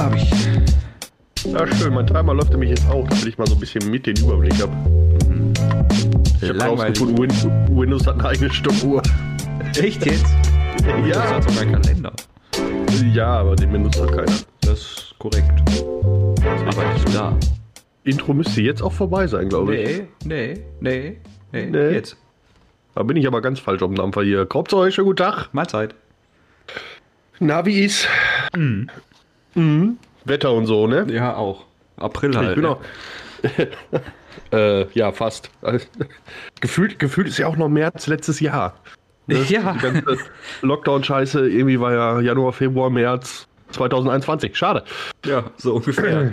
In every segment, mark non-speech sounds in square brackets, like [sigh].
Hab ich. Ja, schön. Mein Timer läuft nämlich jetzt auch, damit ich mal so ein bisschen mit den Überblick habe. Ich habe rausgefunden, Win Windows hat eine eigene Stoppuhr. Echt jetzt? [laughs] Das Ja, hat sogar einen Kalender. ja, aber den benutzt doch keiner. Das ist korrekt. Aber nicht da. Intro müsste jetzt auch vorbei sein, glaube ich. Nee, nee, nee, nee, Nee. Jetzt. Da bin ich aber ganz falsch auf dem Dampfer hier. Kopfzeug, schönen guten Tag. Mahlzeit. Na, wie ist? Mhm. Wetter und so, ne? Ja, auch. April halt. Ich bin ne? auch. [laughs] äh, ja, fast. [laughs] gefühlt, gefühlt ist ja auch noch März letztes Jahr. Ne? [laughs] Ja. Die ganze Lockdown-Scheiße, irgendwie war ja Januar, Februar, März 2021. Schade. Ja, so ungefähr.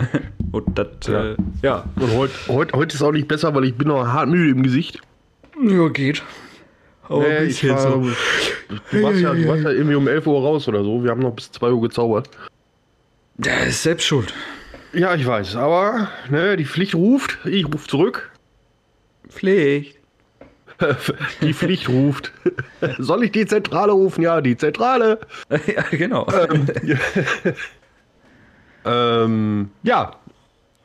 Und das, Ja. äh, ja. Und heute heut, heut ist auch nicht besser, weil ich bin noch hart müde im Gesicht. Ja, geht. Aber Nee, ich war, du, warst ja, du warst ja irgendwie um 11 Uhr raus oder so. Wir haben noch bis 2 Uhr gezaubert. Der ist selbst schuld. Ja, ich weiß, aber ne, die Pflicht ruft, ich rufe zurück. Pflicht. [laughs] Die Pflicht ruft. Soll ich die Zentrale rufen? Ja, die Zentrale. [laughs] ja, genau. Ähm, [laughs] ja.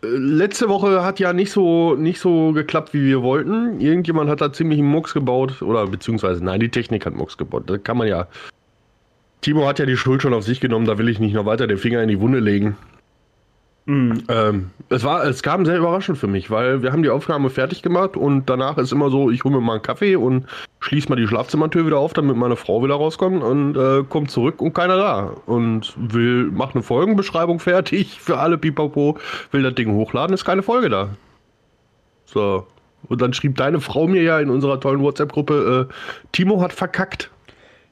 Äh, Letzte Woche hat ja nicht so, nicht so geklappt, wie wir wollten. Irgendjemand hat da ziemlich einen Mucks gebaut. Oder beziehungsweise, nein, die Technik hat Mucks gebaut. Da kann man ja. Timo hat ja die Schuld schon auf sich genommen, da will ich nicht noch weiter den Finger in die Wunde legen. Ähm, es, war, es kam sehr überraschend für mich, weil wir haben die Aufnahme fertig gemacht und danach ist immer so, ich hole mir mal einen Kaffee und schließe mal die Schlafzimmertür wieder auf, damit meine Frau wieder rauskommt und äh, kommt zurück und keiner da. Und will, macht eine Folgenbeschreibung fertig [laughs] für alle Pipapo, will das Ding hochladen, ist keine Folge da. So. Und dann schrieb deine Frau mir ja in unserer tollen WhatsApp-Gruppe, äh, Timo hat verkackt.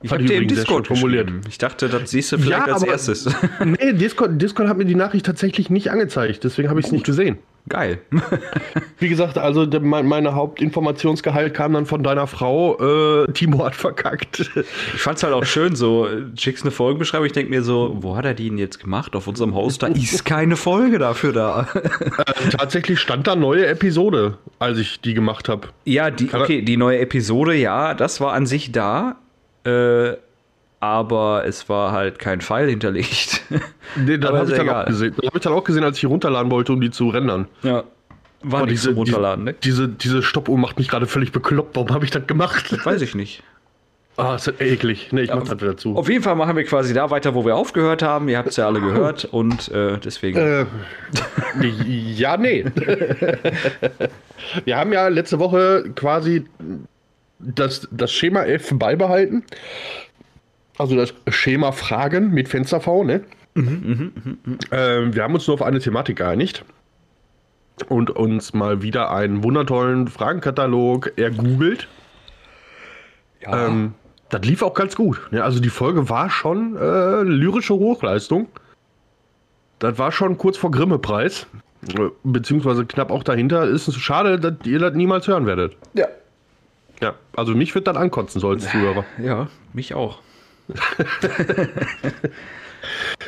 Ich habe dir im Discord formuliert. Ich dachte, das siehst du vielleicht als aber- erstes. [laughs] Nee, Discord, Discord hat mir die Nachricht tatsächlich nicht angezeigt, deswegen habe ich es nicht gesehen. Geil. [laughs] Wie gesagt, also der, mein, meine Hauptinformationsgehalt kam dann von deiner Frau. Äh, Timo hat verkackt. Ich fand's halt auch schön, so äh, schickst eine Folgenbeschreibung. Ich denke mir so, wo hat er die denn jetzt gemacht? Auf unserem Host, da ist keine Folge dafür da. [laughs] Tatsächlich stand da neue Episode, als ich die gemacht habe. ja, die, okay, die neue Episode, ja, das war an sich da. Äh, aber es war halt kein Pfeil hinterlegt. [laughs] Nee, dann Aber habe ich, dann auch gesehen. Das hab ich dann auch gesehen, als ich runterladen wollte, um die zu rendern. ja. War Aber nicht zum Runterladen, ne? Diese, diese Stoppuhr macht mich gerade völlig bekloppt. Warum habe ich das gemacht? [laughs] Weiß ich nicht. Ah, ist das eklig. Nee, ich mach das wieder zu. Auf jeden Fall machen wir quasi da weiter, wo wir aufgehört haben. Ihr habt es ja alle gehört und äh, deswegen. Äh, ja, nee. [laughs] Wir haben ja letzte Woche quasi das, das Schema F beibehalten. Also das Schema Fragen mit Fenster V, ne? Ähm, wir haben uns nur auf eine Thematik geeinigt und uns mal wieder einen wundertollen Fragenkatalog ergoogelt. ja, Ähm, das lief auch ganz gut. Ne? Also die Folge war schon äh, lyrische Hochleistung. Das war schon kurz vor Grimme-Preis. Äh, Beziehungsweise knapp auch dahinter. Ist es schade, dass ihr das niemals hören werdet. ja. Ja, also mich wird dann ankotzen, so als Zuhörer. [laughs] ja, mich auch. [laughs]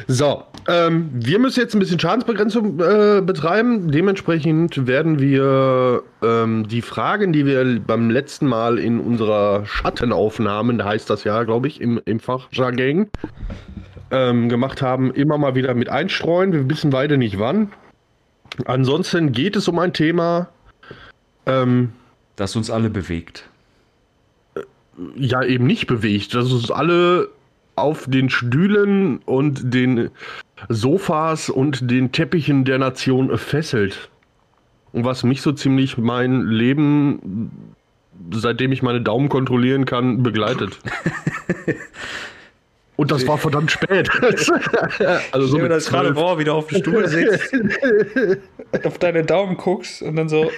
So, ähm, wir müssen jetzt ein bisschen Schadensbegrenzung äh, betreiben. Dementsprechend werden wir ähm, die Fragen, die wir beim letzten Mal in unserer Schattenaufnahmen, da heißt das ja, glaube ich, im, im Fachjargon, ähm, gemacht haben, immer mal wieder mit einstreuen. Wir wissen beide nicht wann. Ansonsten geht es um ein Thema, ähm, Das uns alle bewegt. Ja eben nicht bewegt, dass uns alle auf den Stühlen und den Sofas und den Teppichen der Nation fesselt. Und was mich so ziemlich mein Leben, seitdem ich meine Daumen kontrollieren kann, begleitet. [laughs] Und das war verdammt spät. [laughs] also so Stell mir das gerade 12. vor, wie du auf dem Stuhl sitzt, [laughs] auf deine Daumen guckst und dann so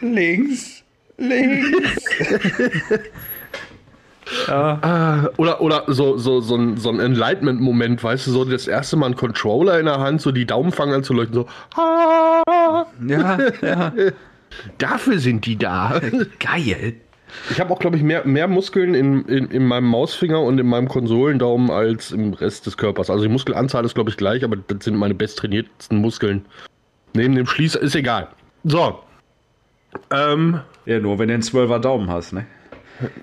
links, links. Ja, Ah, Oder, oder so, so, so ein, so ein Enlightenment-Moment, weißt du, so das erste Mal ein Controller in der Hand, so die Daumen fangen an zu leuchten, so, [laughs] ja, ja. [laughs] dafür sind die da. [laughs] Geil. Ich habe auch, glaube ich, mehr, mehr Muskeln in, in, in meinem Mausfinger und in meinem Konsolendaumen als im Rest des Körpers. Also die Muskelanzahl ist, glaube ich, gleich, aber das sind meine besttrainiertesten Muskeln. Neben dem Schließer ist egal. So. Ähm, Ja, nur wenn du einen 12er Daumen hast, ne?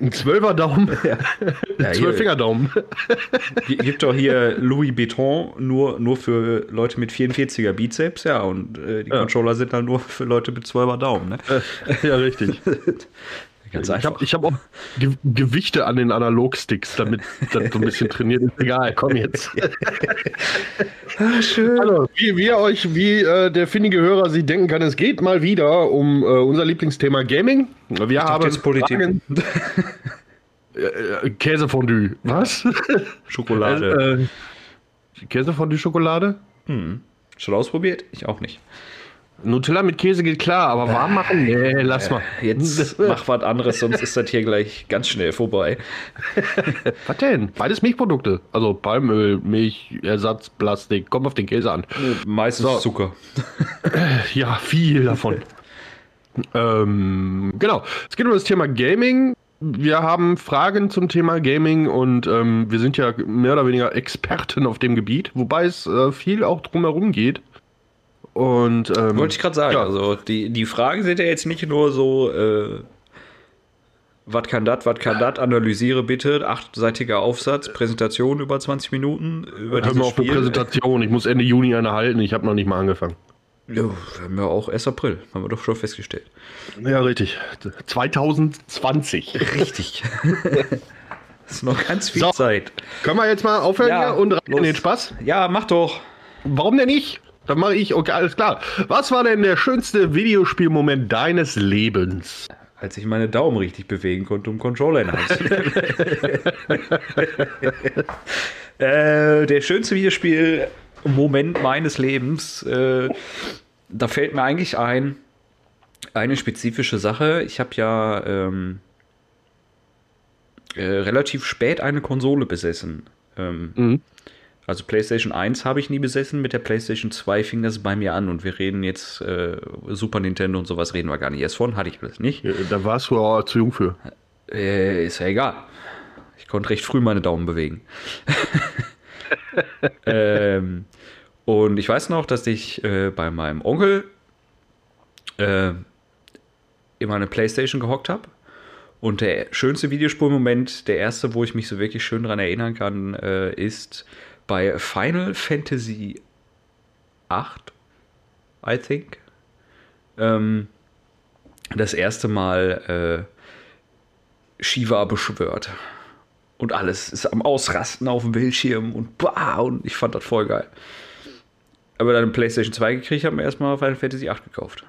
Ein Zwölfer Daumen. [laughs] Ja, Zwölf hier- Fingerdaumen. G- [laughs] Gibt doch hier Louis Vuitton nur, nur für Leute mit 44er Bizeps, ja, und äh, die Ja. Controller sind dann nur für Leute mit 12er Daumen, ne? ja, richtig. [laughs] Ganz Ich habe hab auch Ge Gewichte an den Analogsticks, damit das so ein bisschen trainiert ist. Egal, komm jetzt. Schön. Hallo, wie, wie ihr euch, wie äh, der findige Hörer sich denken kann, es geht mal wieder um äh, unser Lieblingsthema Gaming. Wir haben jetzt Politik. Fragen- [laughs] äh, äh, Käsefondue. Was? Schokolade. äh, Käsefondue Schokolade? Schon ausprobiert? Ich auch nicht. Nutella mit Käse geht klar, aber warm machen? Nee, lass mal. Jetzt [laughs] mach was anderes, sonst ist das hier gleich ganz schnell vorbei. [laughs] Was denn? Beides Milchprodukte. Also Palmöl, Milch, Ersatz, Plastik. Kommt auf den Käse an. Meistens So. Zucker. [laughs] Ja, viel davon. ähm, genau. Es geht um das Thema Gaming. Wir haben Fragen zum Thema Gaming und ähm, wir sind ja mehr oder weniger Experten auf dem Gebiet, wobei es äh, viel auch drumherum geht. Und ähm, Wollte ich gerade sagen. Ja. Also die, die Fragen sind ja jetzt nicht nur so, äh, was kann das, was kann das, analysiere bitte, achtseitiger Aufsatz, Präsentation über 20 Minuten, über hör mal auf eine Spiel. Präsentation. Ich muss Ende Juni eine halten. Ich habe noch nicht mal angefangen. Ja, wir haben ja auch erst April, haben wir doch schon festgestellt. Ja, richtig. 2020. Richtig. das [laughs] ist noch ganz viel So. Zeit. Können wir jetzt mal aufhören Ja, hier und rein in den Spaß? Ja, mach doch. Warum denn nicht? Dann mache ich, okay, alles klar. Was war denn der schönste Videospielmoment deines Lebens? Als ich meine Daumen richtig bewegen konnte, um Controller in der Hand zu nehmen. [laughs] äh, der schönste Videospiel-Moment meines Lebens, äh, da fällt mir eigentlich ein, eine spezifische Sache. Ich habe ja ähm, äh, relativ spät eine Konsole besessen. Ähm, Mhm. Also PlayStation 1 habe ich nie besessen, mit der PlayStation 2 fing das bei mir an und wir reden jetzt äh, Super Nintendo und sowas reden wir gar nicht erst von, hatte ich alles nicht. Ja, Da warst du aber zu jung für. Äh, ist ja egal. Ich konnte recht früh meine Daumen bewegen. [laughs] ähm, und ich weiß noch, dass ich äh, bei meinem Onkel äh, immer eine Playstation gehockt habe. Und der schönste Videospielmoment, der erste, wo ich mich so wirklich schön dran erinnern kann, äh, ist bei Final Fantasy 8, I think. Ähm, das erste Mal äh, Shiva beschwört. Und alles ist am Ausrasten auf dem Bildschirm und bah, und ich fand das voll geil. Aber dann eine PlayStation 2 gekriegt, haben wir erstmal Final Fantasy 8 gekauft.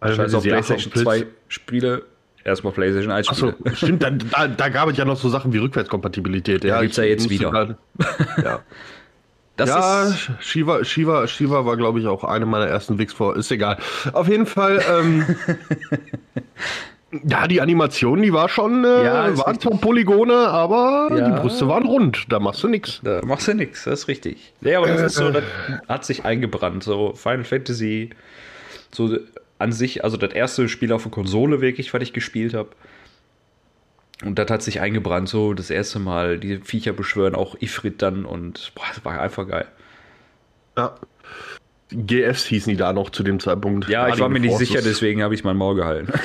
Also, sie PlayStation auch auf 2 Spiele, erstmal PlayStation 1 Achso, Spiele. [laughs] stimmt, da, da, da gab es ja noch so Sachen wie Rückwärtskompatibilität. Ja, gibt's ja jetzt wieder. grad- [laughs] ja, Das ja ist, Shiva, Shiva, Shiva war, glaube ich, auch eine meiner ersten Wix vor. Ist egal. Auf jeden Fall, ähm, [laughs] ja, die Animation, die war schon, äh, Ja, waren zwar Polygone, aber Ja. die Brüste waren rund. Da machst du nichts. da machst du nichts, das ist richtig. Ja, aber das ist so, das hat sich eingebrannt. So Final Fantasy, so an sich, also das erste Spiel auf der Konsole wirklich, was ich gespielt habe. Und das hat sich eingebrannt, so das erste Mal die Viecher beschwören, auch Ifrit dann und boah, das war einfach geil. Ja. GFs hießen die da noch zu dem Zeitpunkt. Ja, ich war mir nicht Guardian sicher, Forces. deswegen habe ich mein Maul gehalten. [laughs]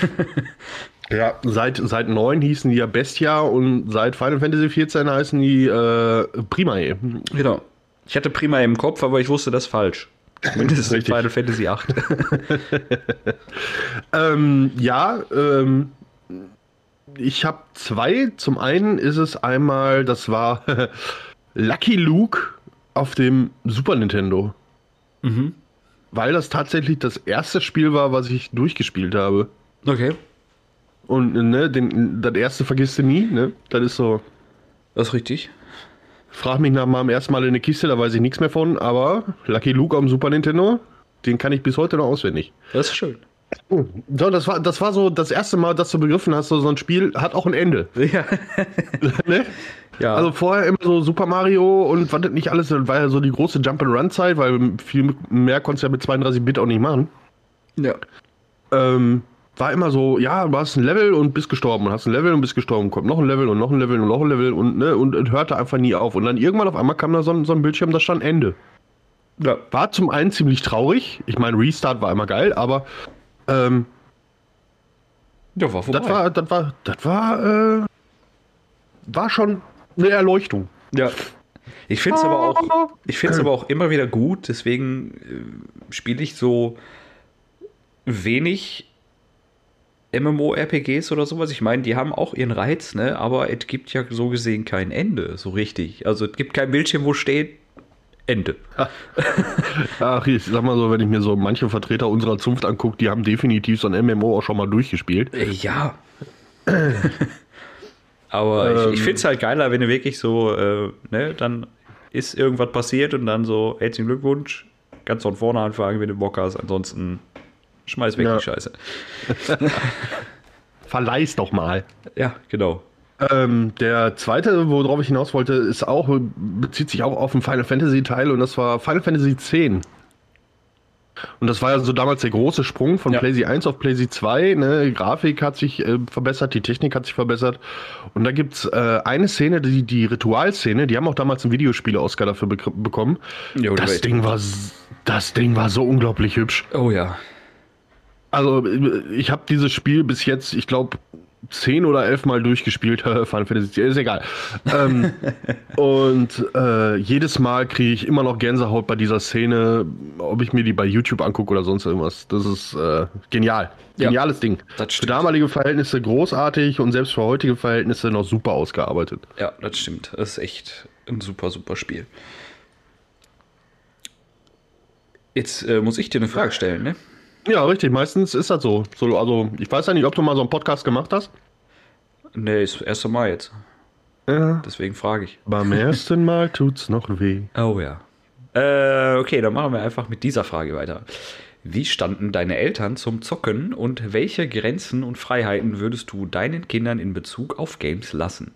Ja, seit, seit 9 hießen die ja Bestia und seit Final Fantasy 14 heißen die äh, Primae. genau. Ich hatte prima im Kopf, aber ich wusste das falsch. Zumindest in Richtig. Final Fantasy 8. [laughs] Ähm, ja, ähm, ich habe zwei. Zum einen ist es einmal, das war [laughs] Lucky Luke auf dem Super Nintendo. Mhm. Weil das tatsächlich das erste Spiel war, was ich durchgespielt habe. Okay. Und ne, den, das erste vergisst du nie, ne? Das ist so. Das ist richtig. Frag mich nach meinem ersten Mal in eine Kiste, da weiß ich nichts mehr von, aber Lucky Luke dem Super Nintendo, den kann ich bis heute noch auswendig. Das ist schön. So, das war, das war so das erste Mal, dass du begriffen hast, so, so ein Spiel hat auch ein Ende. [laughs] Ja. [laughs] ne? ja. Also vorher immer so Super Mario und was nicht alles, war ja so die große Jump-and-Run-Zeit, weil viel mehr konntest du ja mit 32-Bit auch nicht machen. ja. Ähm, war immer so, ja, du hast ein Level und bist gestorben und hast ein Level und bist gestorben, kommt noch ein Level und noch ein Level und noch ein Level und, ne, und, und hörte einfach nie auf. Und dann irgendwann auf einmal kam da so ein, so ein Bildschirm, da stand Ende. Ja. War zum einen ziemlich traurig. Ich meine, Restart war immer geil, aber ähm, Ja, war vorbei. das war, das war, das war, äh, war schon eine Erleuchtung. Ja. Ich finde es aber auch, ich finde aber auch immer wieder gut, deswegen äh, spiele ich so wenig MMORPGs oder sowas. Ich meine, die haben auch ihren Reiz, ne? Aber es gibt ja so gesehen kein Ende, so richtig. Also es gibt kein Bildschirm, wo steht Ende. Ach, ich sag mal so, wenn ich mir so manche Vertreter unserer Zunft angucke, die haben definitiv so ein MMO auch schon mal durchgespielt. Äh, Ja. [clears throat] Aber ich, ich Ähm. finde es halt geiler, wenn du wirklich so, äh, ne, dann ist irgendwas passiert und dann so, herzlichen Glückwunsch, kannst von vorne anfangen, wenn du Bock hast, ansonsten schmeiß weg Ja. die Scheiße. [laughs] Verleih's doch mal. Ja, genau. Ähm, der zweite, worauf ich hinaus wollte, ist auch, bezieht sich auch auf den Final Fantasy Teil und das war Final Fantasy X. Und das war ja so damals der große Sprung von Ja. PlayStation 1 auf PlayStation 2. Ne? Die Grafik hat sich äh, verbessert, die Technik hat sich verbessert. Und da gibt's äh, eine Szene, die, die Ritualszene, die haben auch damals einen Videospiele-Oscar dafür bek- bekommen. Jo, Das. Ding, war, das Ding war so unglaublich hübsch. Oh ja. Also, ich habe dieses Spiel bis jetzt, ich glaube, zehn oder elf Mal durchgespielt. [laughs] Final Fantasy, ist egal. ähm, [laughs] und äh, jedes Mal kriege ich immer noch Gänsehaut bei dieser Szene, ob ich mir die bei YouTube angucke oder sonst irgendwas. Das ist äh, genial. Ja, Geniales Ding. das Für damalige Verhältnisse großartig und selbst für heutige Verhältnisse noch super ausgearbeitet. Ja, das stimmt. Das ist echt ein super, super Spiel. Jetzt äh, muss ich dir eine Frage stellen, ne? Ja, richtig. Meistens ist das so. so. Also, ich weiß ja nicht, ob du mal so einen Podcast gemacht hast. Nee, ist das erste Mal jetzt. Ja. Deswegen frage ich. Beim ersten Mal tut's noch weh. Oh ja. Äh, okay, dann machen wir einfach mit dieser Frage weiter. Wie standen deine Eltern zum Zocken und welche Grenzen und Freiheiten würdest du deinen Kindern in Bezug auf Games lassen?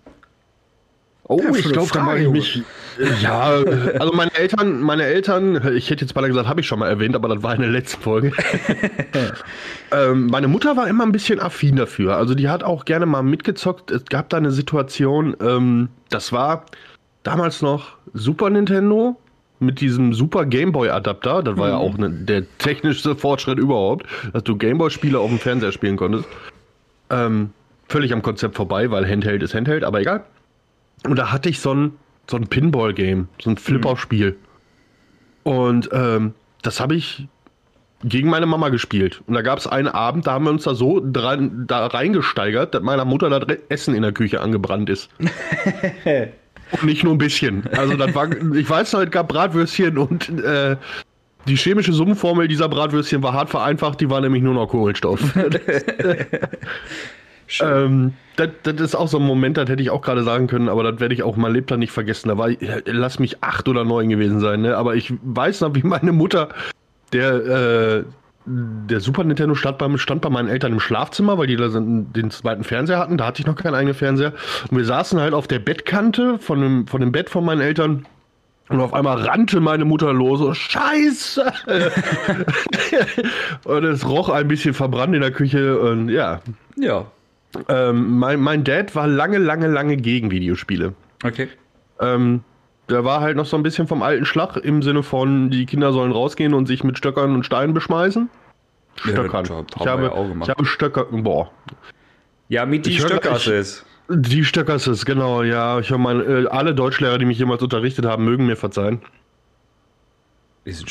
Oh, Ja, ich glaube, da mache ich mich. Ja, also meine Eltern, meine Eltern, ich hätte jetzt mal gesagt, habe ich schon mal erwähnt, aber das war in der letzten Folge. [laughs] ähm, meine Mutter war immer ein bisschen affin dafür. Also die hat auch gerne mal mitgezockt. Es gab da eine Situation, ähm, das war damals noch Super Nintendo mit diesem Super Game Boy Adapter. Das war ja auch ne, der technischste Fortschritt überhaupt, dass du Game Boy Spiele auf dem Fernseher spielen konntest. Ähm, völlig am Konzept vorbei, weil Handheld ist Handheld, aber egal. Und da hatte ich so ein, so ein Pinball-Game, so ein Flipper-Spiel. Und ähm, das habe ich gegen meine Mama gespielt. Und da gab es einen Abend, da haben wir uns da so dran, da reingesteigert, dass meiner Mutter das Re- Essen in der Küche angebrannt ist. [laughs] und nicht nur ein bisschen. Also das war, ich weiß noch, es gab Bratwürstchen und äh, die chemische Summenformel dieser Bratwürstchen war hart vereinfacht, die war nämlich nur noch Kohlenstoff. [laughs] Ähm, das, das ist auch so ein Moment, das hätte ich auch gerade sagen können, aber das werde ich auch mein Lebtag nicht vergessen. Da war ich, äh, lass mich acht oder neun gewesen sein, ne? Aber ich weiß noch, wie meine Mutter, der, äh, der Super Nintendo stand bei, stand bei meinen Eltern im Schlafzimmer, weil die da den zweiten Fernseher hatten. Da hatte ich noch keinen eigenen Fernseher. Und wir saßen halt auf der Bettkante von dem, von dem Bett von meinen Eltern. Und auf einmal rannte meine Mutter los. So, Scheiße! [laughs] und es roch ein bisschen verbrannt in der Küche. Und ja, Ja, ähm, mein, mein Dad war lange, lange, lange gegen Videospiele. okay. Ähm, der war halt noch so ein bisschen vom alten Schlag im Sinne von, die Kinder sollen rausgehen und sich mit Stöckern und Steinen beschmeißen. Ja, Stöckern. haben ich, habe, ja ich habe Stöcker. Boah. Ja, mit die Ich höre Stöcker gleich- ist. Die Stöcker ist genau, ja. Ich habe meine, äh, alle Deutschlehrer, die mich jemals unterrichtet haben, mögen mir verzeihen.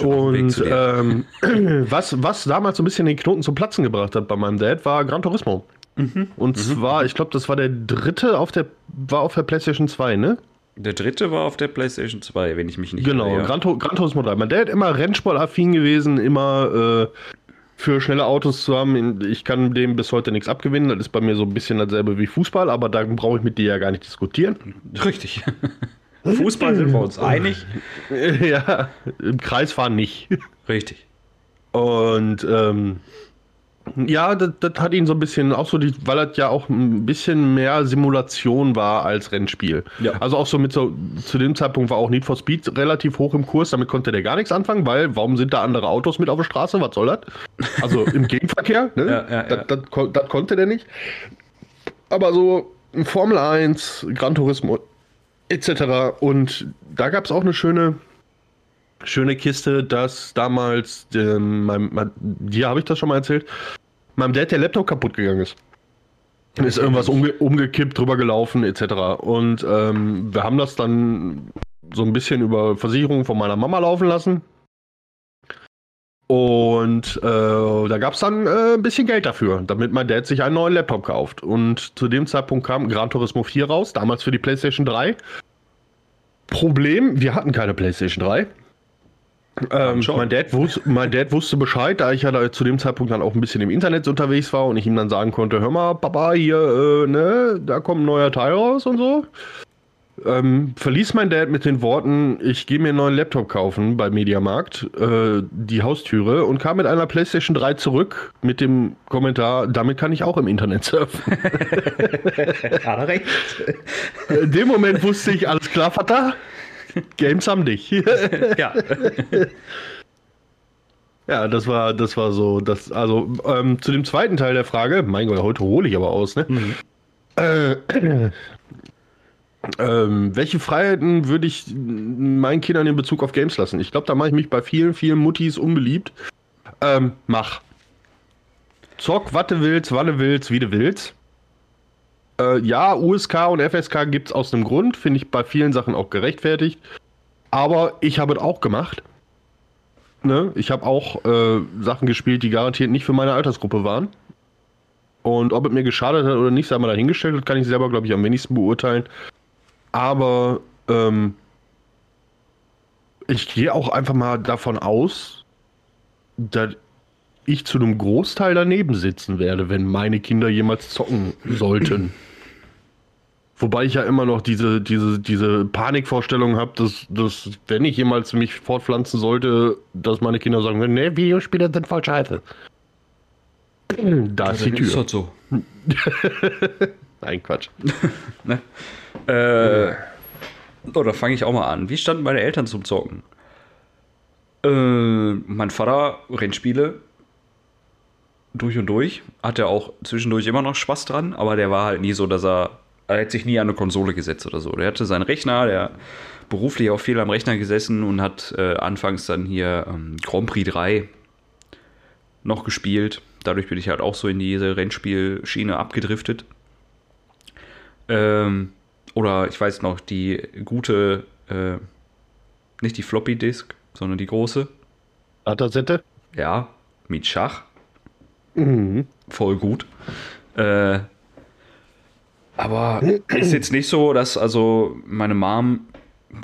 Und ähm, [clears throat] was, was damals so ein bisschen den Knoten zum Platzen gebracht hat bei meinem Dad, war Gran Turismo. Mhm. Und zwar, ich glaube, das war der dritte auf der, war auf der PlayStation 2, ne? Der dritte war auf der PlayStation 2, wenn ich mich nicht Genau, ja. Gran, Gran Turismo 3. Mein Dad immer Rennsportaffin gewesen, immer äh, für schnelle Autos zu haben. Ich kann dem bis heute nichts abgewinnen. Das ist bei mir so ein bisschen dasselbe wie Fußball, aber da brauche ich mit dir ja gar nicht diskutieren. Richtig. [laughs] Fußball sind wir uns einig. [laughs] ja, im Kreisfahren nicht. Richtig. Und ähm, ja, das, das hat ihn so ein bisschen auch so, die, weil das ja auch ein bisschen mehr Simulation war als Rennspiel. Ja. Also auch so mit so, zu dem Zeitpunkt war auch Need for Speed relativ hoch im Kurs, damit konnte der gar nichts anfangen, weil warum sind da andere Autos mit auf der Straße? Was soll das? Also im [laughs] Gegenverkehr, ne? Ja, ja, das, das konnte der nicht. Aber so Formel 1, Gran Turismo etc. Und da gab es auch eine schöne schöne Kiste, dass damals, ähm, mein, mein, dir habe ich das schon mal erzählt, meinem Dad der Laptop kaputt gegangen ist. ist irgendwas umge umgekippt, drüber gelaufen, etc. Und ähm, wir haben das dann so ein bisschen über Versicherungen von meiner Mama laufen lassen. Und äh, da gab es dann äh, ein bisschen Geld dafür, damit mein Dad sich einen neuen Laptop kauft. Und zu dem Zeitpunkt kam Gran Turismo 4 raus, damals für die PlayStation 3. Problem, wir hatten keine PlayStation 3. Ähm, mein, Dad wus mein Dad wusste Bescheid, da ich ja da zu dem Zeitpunkt dann auch ein bisschen im Internet unterwegs war und ich ihm dann sagen konnte, hör mal, Papa, hier, äh, ne, da kommt ein neuer Teil raus und so. Ähm, verließ mein Dad mit den Worten, ich gehe mir einen neuen Laptop kaufen bei Mediamarkt, äh, die Haustüre und kam mit einer PlayStation 3 zurück mit dem Kommentar, damit kann ich auch im Internet surfen. [laughs] Hat er recht. In dem Moment wusste ich, alles klar, Vater, [laughs] Games haben dich. [laughs] ja. [laughs] Ja, das war, das war so, das, also ähm, zu dem zweiten Teil der Frage, mein Gott, heute hole ich aber aus, ne? Mhm. Äh, [clears throat] ähm, welche Freiheiten würde ich meinen Kindern in Bezug auf Games lassen? Ich glaube, da mache ich mich bei vielen, vielen Muttis unbeliebt. Ähm, mach. Zock, was du willst, wann du willst, wie du willst. Äh, ja, USK und FSK gibt es aus dem Grund, finde ich bei vielen Sachen auch gerechtfertigt. Aber ich habe es auch gemacht. Ne? Ich habe auch äh, Sachen gespielt, die garantiert nicht für meine Altersgruppe waren. Und ob es mir geschadet hat oder nicht, sei mal dahingestellt, das kann ich selber, glaube ich, am wenigsten beurteilen. Aber ähm, ich gehe auch einfach mal davon aus, dass ich zu einem Großteil daneben sitzen werde, wenn meine Kinder jemals zocken sollten. [clears throat] Wobei ich ja immer noch diese, diese, diese Panikvorstellung habe, dass, dass, wenn ich jemals mich fortpflanzen sollte, dass meine Kinder sagen würden, nee, Videospiele sind voll scheiße. Da ist die Tür. Ist halt so. [laughs] Nein, Quatsch. [laughs] ne? Äh, oh, da fange ich auch mal an. Wie standen meine Eltern zum Zocken? Äh, mein Vater Rennspiele durch und durch. Hat er auch zwischendurch immer noch Spaß dran, aber der war halt nie so, dass er. Er hat sich nie an eine Konsole gesetzt oder so. Der hatte seinen Rechner, der beruflich auch viel am Rechner gesessen und hat äh, anfangs dann hier ähm, Grand Prix 3 noch gespielt. Dadurch bin ich halt auch so in diese Rennspielschiene abgedriftet. Ähm, oder ich weiß noch, die gute, äh, nicht die Floppy Disk, sondern die große. Datasette? Ja, mit Schach. Mhm. Voll gut. Äh, aber ist jetzt nicht so, dass also meine Mom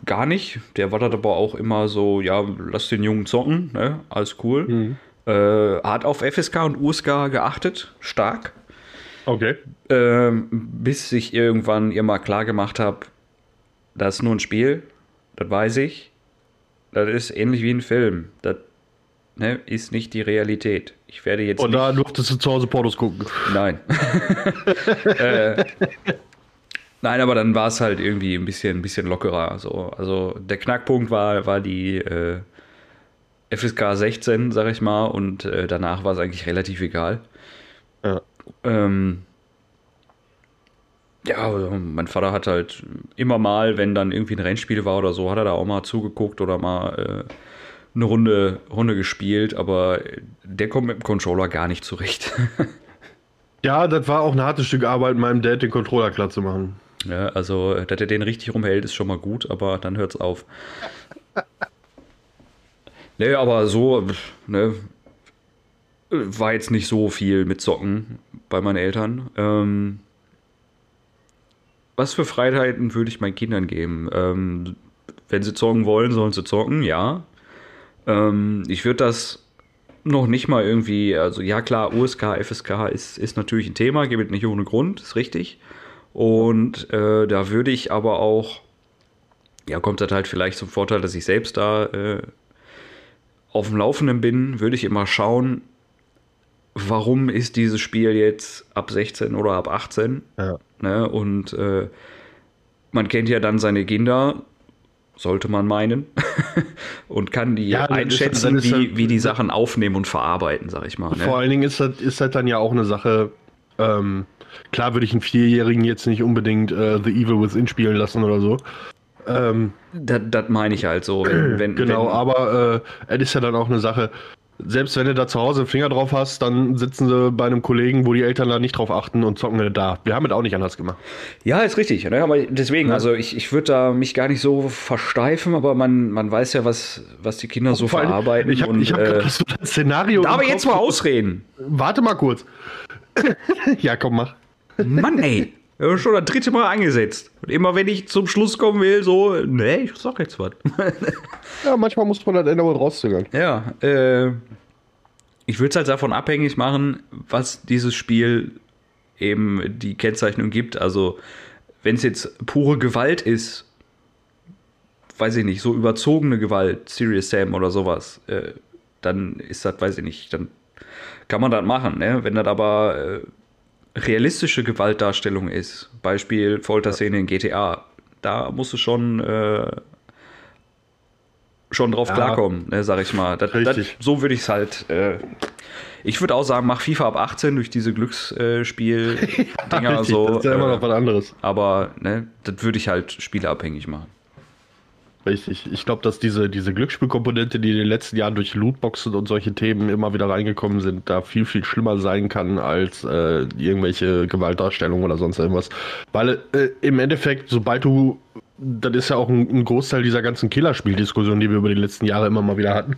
gar nicht, der war da aber auch immer so, ja, lass den Jungen zocken, ne? alles cool. Mhm. Äh, hat auf FSK und USK geachtet, stark. Okay. Ähm, bis ich irgendwann ihr mal klar gemacht habe, das ist nur ein Spiel, das weiß ich. Das ist ähnlich wie ein Film. Das ne, ist nicht die Realität. Ich werde jetzt. Und da durftest du zu Hause Pornos gucken. Nein. [laughs] äh, nein, aber dann war es halt irgendwie ein bisschen, ein bisschen lockerer. So. Also der Knackpunkt war, war die äh, FSK 16, sag ich mal, und äh, danach war es eigentlich relativ egal. Ja. Ähm, ja, also mein Vater hat halt immer mal, wenn dann irgendwie ein Rennspiel war oder so, hat er da auch mal zugeguckt oder mal äh, eine Runde, Runde gespielt, aber der kommt mit dem Controller gar nicht zurecht. [laughs] ja, das war auch ein hartes Stück Arbeit, meinem Dad den Controller klar zu machen. Ja, also, dass er den richtig rumhält, ist schon mal gut, aber dann hört's auf. [laughs] nee, aber so, ne, war jetzt nicht so viel mit Zocken bei meinen Eltern. Ähm, was für Freiheiten würde ich meinen Kindern geben? Ähm, wenn sie zocken wollen, sollen sie zocken, ja. Ähm, ich würde das noch nicht mal irgendwie, also ja klar, USK, FSK ist, ist natürlich ein Thema, gebe nicht ohne Grund, ist richtig. Und äh, da würde ich aber auch, ja, kommt das halt vielleicht zum Vorteil, dass ich selbst da äh, auf dem Laufenden bin, würde ich immer schauen, warum ist dieses Spiel jetzt ab 16 oder ab 18? Ja. Ne? Und äh, man kennt ja dann seine Kinder, sollte man meinen, [laughs] und kann die ja, einschätzen, ist, wie, halt, wie die Sachen aufnehmen und verarbeiten, sag ich mal. Ne? Vor allen Dingen ist das, ist das dann ja auch eine Sache, ähm, klar würde ich einen Vierjährigen jetzt nicht unbedingt äh, The Evil Within spielen lassen oder so. Ähm, das, das meine ich halt so. Wenn, wenn, [clears throat] genau, wenn, aber äh, es ist ja dann auch eine Sache, selbst wenn du da zu Hause einen Finger drauf hast, dann sitzen sie bei einem Kollegen, wo die Eltern da nicht drauf achten und zocken da. Wir haben es auch nicht anders gemacht. Ja, ist richtig. Ne? Aber deswegen, ja. also ich, ich würde da mich gar nicht so versteifen, aber man, man weiß ja, was, was die Kinder so allem, verarbeiten. Ich habe hab äh, so ein Szenario. Darf ich jetzt mal ausreden? Warte mal kurz. [laughs] ja, komm, mach. Mann, ey. Ja, schon das dritte Mal angesetzt. Und immer wenn ich zum Schluss kommen will, so, nee, ich sag jetzt was. [laughs] ja, manchmal muss man das Ende wohl rauszögern. Ja, äh, ich würde es halt davon abhängig machen, was dieses Spiel eben die Kennzeichnung gibt. Also, wenn es jetzt pure Gewalt ist, weiß ich nicht, so überzogene Gewalt, Serious Sam oder sowas, äh, dann ist das, weiß ich nicht, dann kann man das machen. Ne? Wenn das aber äh, realistische Gewaltdarstellung ist, Beispiel Folterszene in GTA, da musst du schon, äh, schon drauf ja, klarkommen, ne, sag ich mal. Das, das, so würde ich es halt. Äh, ich würde auch sagen, mach FIFA ab 18 durch diese Glücksspiel-Dinger [laughs] ja, so. Das ist ja immer noch was anderes. Aber ne, das würde ich halt spieleabhängig machen. Richtig. Ich glaube, dass diese, diese Glücksspielkomponente, die in den letzten Jahren durch Lootboxen und solche Themen immer wieder reingekommen sind, da viel, viel schlimmer sein kann als äh, irgendwelche Gewaltdarstellungen oder sonst irgendwas. Weil äh, im Endeffekt, sobald du, das ist ja auch ein, ein Großteil dieser ganzen Killerspieldiskussion, die wir über die letzten Jahre immer mal wieder hatten.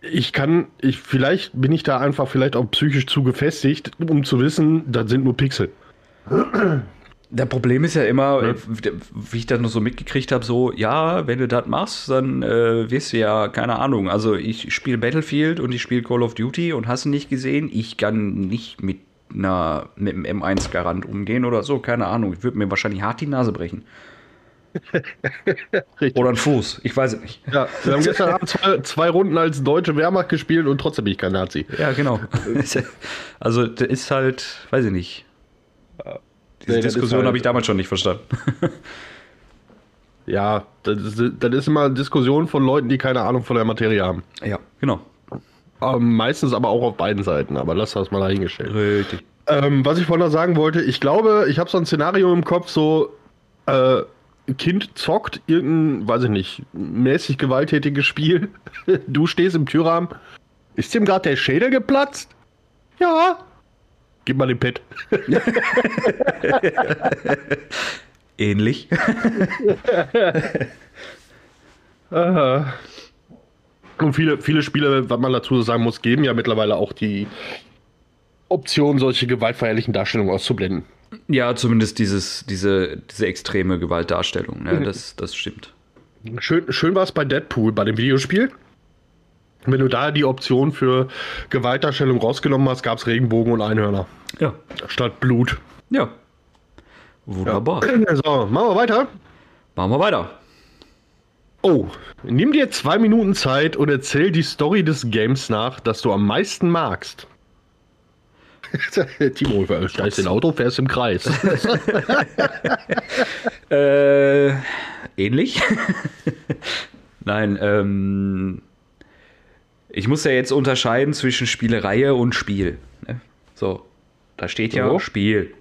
Ich kann, ich, vielleicht bin ich da einfach vielleicht auch psychisch zu gefestigt, um zu wissen, das sind nur Pixel. Der Problem ist ja immer, ja. wie ich das noch so mitgekriegt habe, so, ja, wenn du das machst, dann äh, wirst du ja, keine Ahnung, also ich spiele Battlefield und ich spiele Call of Duty und hast du nicht gesehen, ich kann nicht mit einer, mit einem M1-Garant umgehen oder so, keine Ahnung, ich würde mir wahrscheinlich hart die Nase brechen. [laughs] Oder ein Fuß, ich weiß es nicht. Ja, wir haben gestern Abend zwei, zwei, Runden als deutsche Wehrmacht gespielt und trotzdem bin ich kein Nazi. Ja, genau. [laughs] also, das ist halt, weiß ich nicht. Diese nee, Diskussion halt, habe ich damals schon nicht verstanden. [laughs] ja, das ist, das ist immer eine Diskussion von Leuten, die keine Ahnung von der Materie haben. Ja, genau. Ähm, meistens aber auch auf beiden Seiten, aber lass das mal dahingestellt. Richtig. Ähm, was ich vorhin noch sagen wollte, ich glaube, ich habe so ein Szenario im Kopf, so äh, Kind zockt irgendein, weiß ich nicht, mäßig gewalttätiges Spiel. [laughs] du stehst im Türrahmen. Ist dem gerade der Schädel geplatzt? Ja. Gib mal den Pet. [laughs] Ähnlich. [laughs] Und viele, viele Spiele, was man dazu sagen muss, geben ja mittlerweile auch die Option, solche gewaltverherrlichen Darstellungen auszublenden. Ja, zumindest dieses, diese, diese extreme Gewaltdarstellung, ne? das, das stimmt. Schön, schön war es bei Deadpool, bei dem Videospiel. Wenn du da die Option für Gewaltdarstellung rausgenommen hast, gab es Regenbogen und Einhörner. Ja. Statt Blut. Ja. Wunderbar. Ja. [clears throat] So, machen wir weiter. Machen wir weiter. Oh, nimm dir zwei Minuten Zeit und erzähl die Story des Games nach, das du am meisten magst. [laughs] Timo, steigst in Auto, fährst im Kreis. [laughs] äh, ähnlich? [laughs] Nein, ähm, ich muss ja jetzt unterscheiden zwischen Spielereihe und Spiel. Ne? So, da steht ja oh. Spiel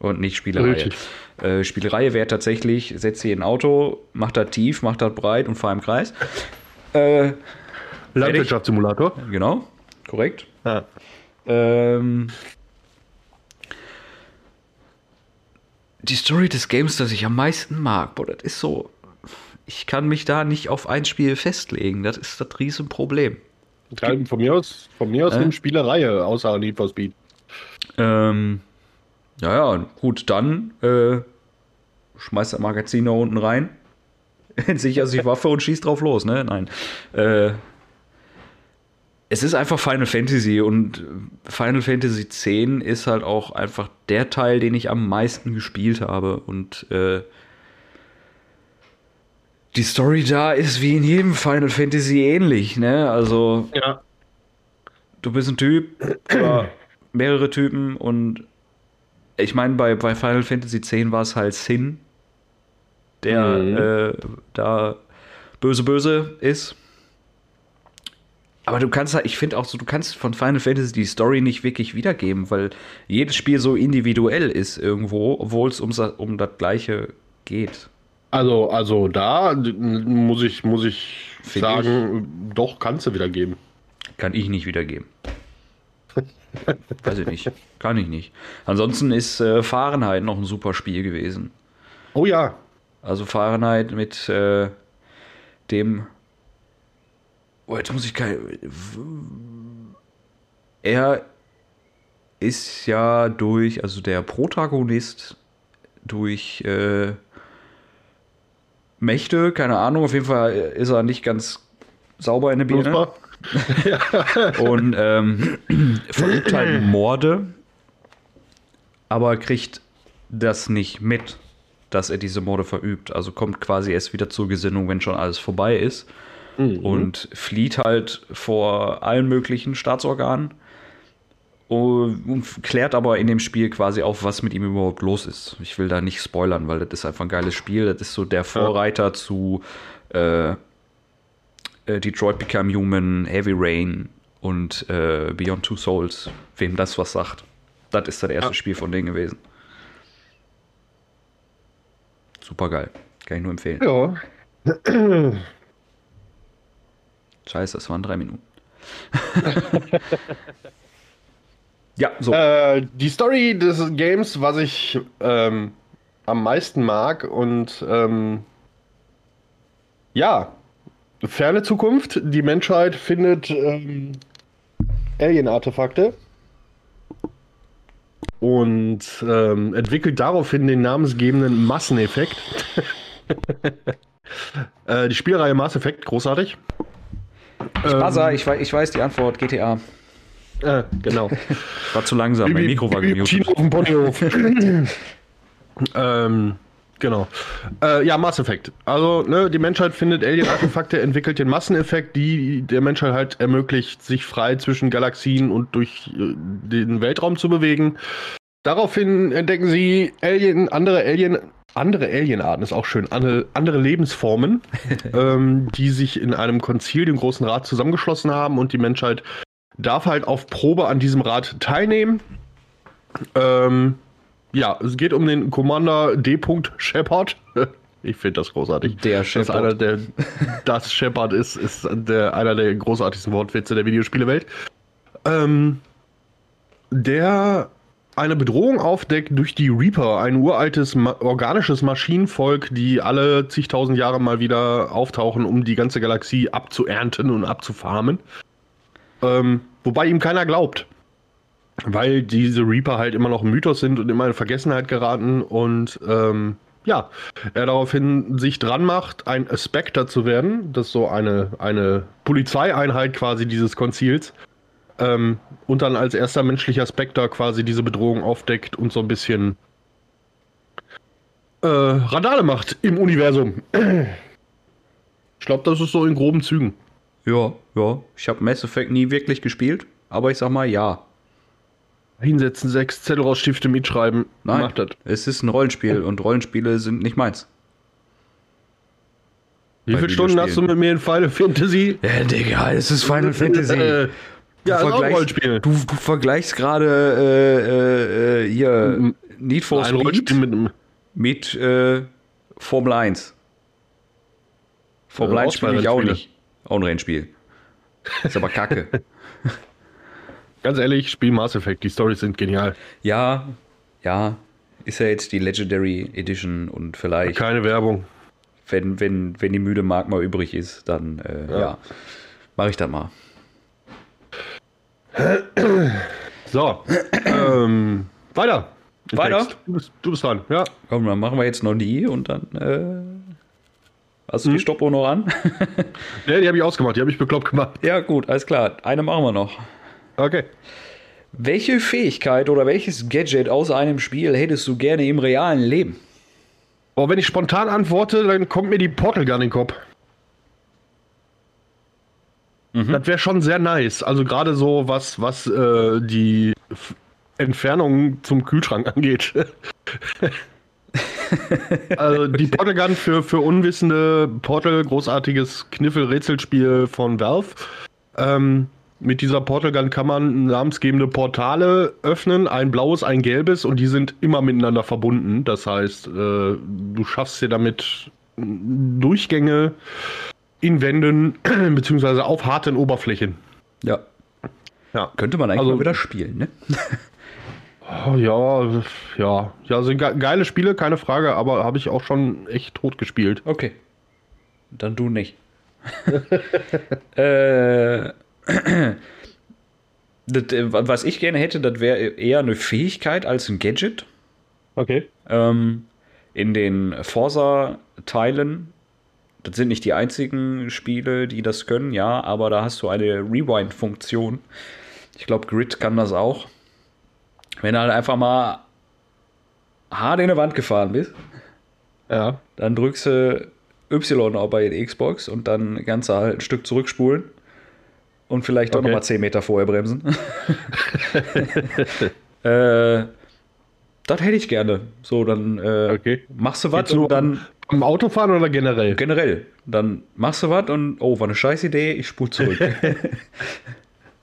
und nicht Spielereihe. Äh, Spielereihe wäre tatsächlich, setze hier ein Auto, mach das tief, mach das breit und fahr im Kreis. Äh, Landwirtschaftssimulator. Genau, korrekt. Ja. Ähm, die Story des Games, das ich am meisten mag, boah, das ist so. Ich kann mich da nicht auf ein Spiel festlegen. Das ist das Riesenproblem. Ja, von mir aus, von mir aus äh? eine Spielereihe, außer Need for Speed. Ähm, ja, ja, gut, dann äh, schmeißt das Magazin da unten rein, [laughs] sicher sich Waffe und schießt drauf los, ne? Nein. Äh, es ist einfach Final Fantasy und Final Fantasy X ist halt auch einfach der Teil, den ich am meisten gespielt habe und äh, die Story da ist wie in jedem Final Fantasy ähnlich, ne? Also, ja. du bist ein Typ [clears throat] mehrere Typen und ich meine, bei, bei Final Fantasy X war es halt Sin, der mhm. äh, da böse, böse ist. Aber du kannst halt, ich finde auch so, du kannst von Final Fantasy die Story nicht wirklich wiedergeben, weil jedes Spiel so individuell ist irgendwo, obwohl es um, um das Gleiche geht. Also, also da muss ich, muss ich Find sagen, doch, kannst du wiedergeben. Kann ich nicht wiedergeben. Weiß ich nicht. Kann ich nicht. Ansonsten ist äh, Fahrenheit noch ein super Spiel gewesen. Oh ja. Also Fahrenheit mit äh, dem. Oh, jetzt muss ich kein. Er ist ja durch, also der Protagonist durch äh, Mächte, keine Ahnung, auf jeden Fall ist er nicht ganz sauber in der Birne. Knusper. [laughs] und ähm, [clears throat] verübt halt [clears throat] Morde, aber kriegt das nicht mit, dass er diese Morde verübt. Also kommt quasi erst wieder zur Gesinnung, wenn schon alles vorbei ist. Und flieht halt vor allen möglichen Staatsorganen und klärt aber in dem Spiel quasi auf, was mit ihm überhaupt los ist. Ich will da nicht spoilern, weil das ist einfach ein geiles Spiel. Das ist so der Vorreiter zu äh, äh, Detroit Become Human, Heavy Rain und äh, Beyond Two Souls. Wem das was sagt. Das ist das erste Ja. Spiel von denen gewesen. Super geil. Kann ich nur empfehlen. Ja. Scheiße, das waren drei Minuten. [laughs] ja, so. Äh, die Story des Games, was ich ähm, am meisten mag und ähm, ja, ferne Zukunft. Die Menschheit findet ähm, Alien-Artefakte und ähm, entwickelt daraufhin den namensgebenden Masseneffekt. [laughs] äh, die Spielreihe Mass Effect, großartig. ich, Buzzer, ich, wei- ich weiß die Antwort, GTA. Äh, genau. War zu langsam, mein Mikro war gemutet. Auf dem Ponyhof. [clears throat] ähm, genau. Äh, ja, Mass Effect. Also, ne, die Menschheit findet Alien-Artefakte, entwickelt den Masseneffekt, die der Menschheit halt ermöglicht, sich frei zwischen Galaxien und durch äh, den Weltraum zu bewegen. Daraufhin entdecken sie Alien, andere Alien, andere Alienarten ist auch schön, andere, andere Lebensformen, [laughs] ähm, die sich in einem Konzil, dem Großen Rat, zusammengeschlossen haben und die Menschheit darf halt auf Probe an diesem Rat teilnehmen. Ähm, ja, es geht um den Commander D. Shepard. [laughs] Ich finde das großartig. Der Shepard. einer der das Shepard ist, ist der, einer der großartigsten Wortwitze der Videospielewelt. Ähm, der eine Bedrohung aufdeckt durch die Reaper, ein uraltes ma organisches Maschinenvolk, die alle zigtausend Jahre mal wieder auftauchen, um die ganze Galaxie abzuernten und abzufarmen. Ähm, wobei ihm keiner glaubt. Weil diese Reaper halt immer noch ein Mythos sind und immer in Vergessenheit geraten und ähm, ja, er daraufhin sich dran macht, ein Spectre zu werden. Das ist so eine, eine Polizeieinheit quasi dieses Konzils. Ähm, und dann als erster menschlicher Spectre quasi diese Bedrohung aufdeckt und so ein bisschen äh, Randale macht im Universum. Ich glaube, das ist so in groben Zügen. Ja, ja. Ich habe Mass Effect nie wirklich gespielt, aber ich sag mal ja. Hinsetzen, sechs Zettel raus, Stifte mitschreiben. Nein, Macht das. es ist ein Rollenspiel und Rollenspiele sind nicht meins. Wie viele Stunden hast du mit mir in Final Fantasy? Ja, Digga, es ist Final Fantasy. Äh, ja, ist auch ein vergleichst- Rollenspiel. Du, du vergleichst gerade äh, äh, äh, hier Need for Ein Speed mit mit äh, Formel 1. Formel Ja, 1 auch zwei spiele ich auch nicht. Auch ein Rennspiel. Ist aber kacke. [laughs] Ganz ehrlich, Spiel Mass Effect, die Storys sind genial. ja, ja. Ist ja jetzt die Legendary Edition und vielleicht, Keine Werbung. wenn, wenn, wenn die müde Mark mal übrig ist, dann äh, ja. Ja. mache ich das mal. So. ähm, weiter. Weiter? Du bist, du bist dran, ja. Komm, dann machen wir jetzt noch die und dann äh, hast du Mhm. die Stoppuhr noch an? [laughs] Nee, die habe ich ausgemacht, die habe ich bekloppt gemacht. ja, gut, alles klar. Eine machen wir noch. Okay. Welche Fähigkeit oder welches Gadget aus einem Spiel hättest du gerne im realen Leben? Oh, wenn ich spontan antworte, dann kommt mir die Portal Gun in den Kopf. Das wäre schon sehr nice. Also gerade so, was, was äh, die Entfernung zum Kühlschrank [laughs] angeht. Also die Portal Gun für, für Unwissende, Portal, großartiges Kniffel-Rätselspiel von Valve. Ähm, mit dieser Portal Gun kann man namensgebende Portale öffnen, ein blaues, ein gelbes, und die sind immer miteinander verbunden. Das heißt, äh, du schaffst dir damit Durchgänge in Wänden [clears throat] beziehungsweise auf harten Oberflächen. Ja. Ja. Könnte man eigentlich Also- mal wieder spielen, ne? [laughs] Oh, ja, ja, ja, sind ge geile Spiele, keine Frage, aber habe ich auch schon echt tot gespielt. Okay. Dann du nicht. [laughs] äh, [clears throat] das, äh, was ich gerne hätte, das wäre eher eine Fähigkeit als ein Gadget. Okay. Ähm, in den Forza-Teilen, das sind nicht die einzigen Spiele, die das können, ja, aber da hast du eine Rewind-Funktion. Ich glaube, Grid kann das auch. Wenn du halt einfach mal hart in die Wand gefahren bist, Ja. dann drückst du Y auch bei der Xbox und dann kannst du halt ein Stück zurückspulen und vielleicht auch Okay. nochmal 10 Meter vorher bremsen. [laughs] [laughs] äh, das hätte ich gerne. So, dann äh, Okay. machst du was und dann Am Autofahren oder generell? generell, dann machst du was und oh, war eine scheiß Idee, ich spule zurück. [laughs]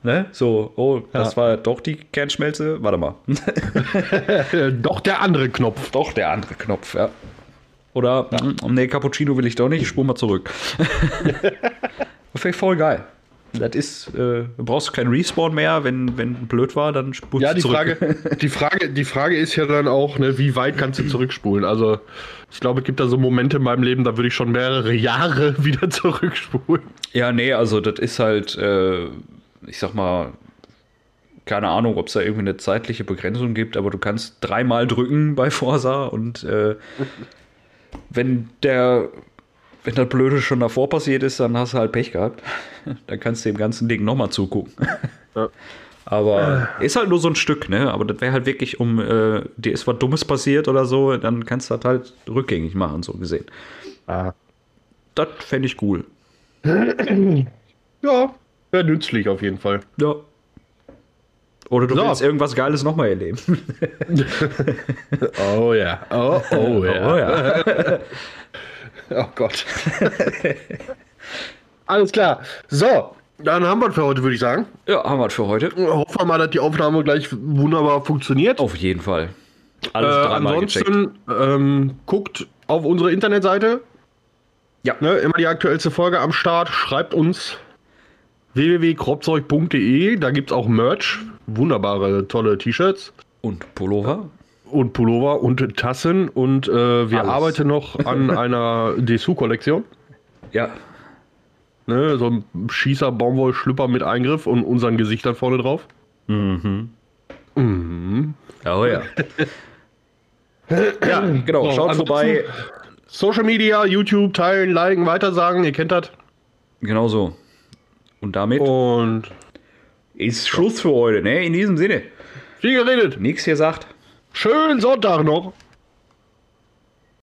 ne? So, oh, das Ja. war doch die Kernschmelze, warte mal. [laughs] Doch der andere Knopf. doch der andere Knopf, ja. Oder, mm, nee, Cappuccino will ich doch nicht, ich spule mal zurück. [laughs] das wäre voll geil. Das ist, äh, du brauchst keinen Respawn mehr, wenn, wenn blöd war, dann spulst Ja, du die zurück. Frage, [laughs] die, Frage, die Frage ist ja dann auch, ne, wie weit kannst du zurückspulen? Also, ich glaube, es gibt da so Momente in meinem Leben, da würde ich schon mehrere Jahre wieder zurückspulen. Ja, nee, also das ist halt, äh, ich sag mal, keine Ahnung, ob es da irgendwie eine zeitliche Begrenzung gibt, aber du kannst dreimal drücken bei Forsa und äh, [laughs] wenn der, wenn das Blöde schon davor passiert ist, dann hast du halt Pech gehabt. [laughs] Dann kannst du dem ganzen Ding nochmal zugucken. [laughs] Ja. Aber ist halt nur so ein Stück, ne? Aber das wäre halt wirklich, um äh, dir ist was Dummes passiert oder so, dann kannst du das halt rückgängig machen, so gesehen. Ah. Das fände ich cool. [clears throat] Ja, wäre nützlich auf jeden Fall. Ja. Oder du So. willst irgendwas Geiles nochmal erleben. [laughs] Oh ja. Oh, oh [laughs] ja. Oh ja. [laughs] Oh Gott. Alles klar. So, dann haben wir es für heute, würde ich sagen. Ja, haben wir für heute. Hoffen wir mal, dass die Aufnahme gleich wunderbar funktioniert. Auf jeden Fall. äh, Alles gecheckt. ansonsten ähm, guckt auf unsere Internetseite. Ja. Ne, immer die aktuellste Folge am Start. Schreibt uns www.kropzeug.de. Da gibt es auch Merch. Wunderbare, tolle T-Shirts. Und Pullover. Und Pullover und Tassen. Und äh, wir Alles. arbeiten noch an [laughs] einer Dessous-Kollektion. Ja. Ne, so ein Schießer Baumwollschlüpper mit Eingriff und unseren Gesichtern vorne drauf. Oh ja. ja, genau. So, Schaut vorbei. Social Media, YouTube, teilen, liken, weitersagen. Ihr kennt das. Genau so. Und damit Und ist Schluss für heute, ne? In diesem Sinne. viel geredet. Nichts hier sagt. Schönen Sonntag noch.